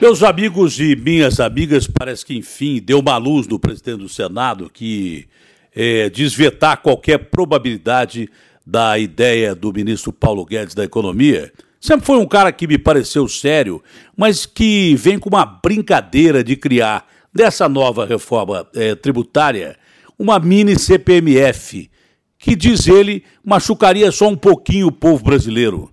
Meus amigos e minhas amigas, parece que enfim deu uma luz no presidente do Senado que é, desvetar qualquer probabilidade da ideia do ministro Paulo Guedes da Economia. Sempre foi um cara que me pareceu sério, mas que vem com uma brincadeira de criar, dessa nova reforma é, tributária, uma mini CPMF, que diz ele machucaria só um pouquinho o povo brasileiro.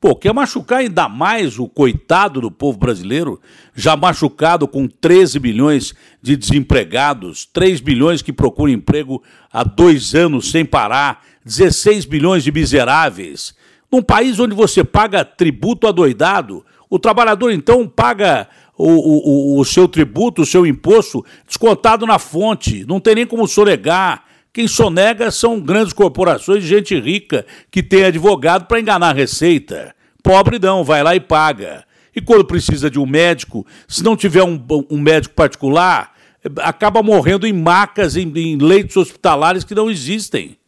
Pô, quer machucar ainda mais o coitado do povo brasileiro, já machucado com 13 milhões de desempregados, 3 milhões que procuram emprego há dois anos sem parar, 16 milhões de miseráveis. Num país onde você paga tributo adoidado, o trabalhador então paga o, o, o seu tributo, o seu imposto descontado na fonte, não tem nem como sonegar. Quem sonega são grandes corporações, gente rica que tem advogado para enganar a receita. Pobre não, vai lá e paga. E quando precisa de um médico, se não tiver um, um médico particular, acaba morrendo em macas, em, em leitos hospitalares que não existem.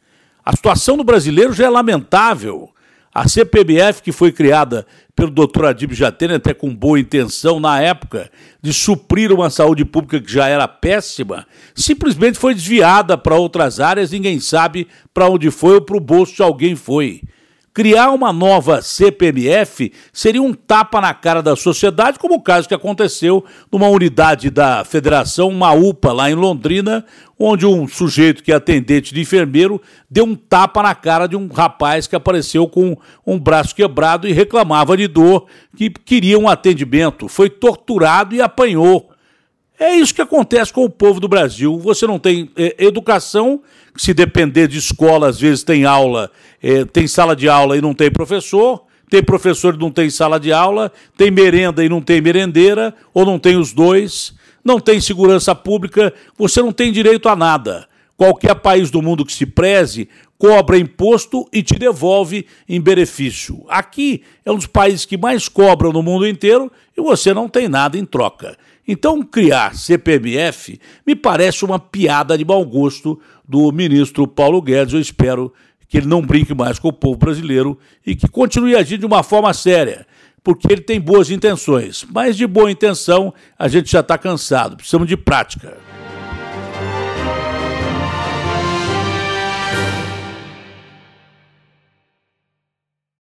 A situação do brasileiro já é lamentável. A CPMF, que foi criada pelo doutor Adib Jatene, até com boa intenção na época, de suprir uma saúde pública que já era péssima, simplesmente foi desviada para outras áreas, ninguém sabe para onde foi ou para o bolso de alguém foi. Criar uma nova CPMF seria um tapa na cara da sociedade, como o caso que aconteceu numa unidade da Federação, uma UPA lá em Londrina, onde um sujeito que é atendente de enfermeiro deu um tapa na cara de um rapaz que apareceu com um braço quebrado e reclamava de dor, que queria um atendimento. Foi torturado e apanhou. É isso que acontece com o povo do Brasil. Você não tem é, educação, se depender de escola, às vezes tem aula, é, tem sala de aula e não tem professor, tem professor e não tem sala de aula, tem merenda e não tem merendeira, ou não tem os dois, não tem segurança pública, você não tem direito a nada. Qualquer país do mundo que se preze cobra imposto e te devolve em benefício. Aqui é um dos países que mais cobram no mundo inteiro e você não tem nada em troca. Então, criar CPMF me parece uma piada de mau gosto do ministro Paulo Guedes. Eu espero que ele não brinque mais com o povo brasileiro e que continue agindo de uma forma séria, porque ele tem boas intenções. Mas de boa intenção, a gente já está cansado, precisamos de prática.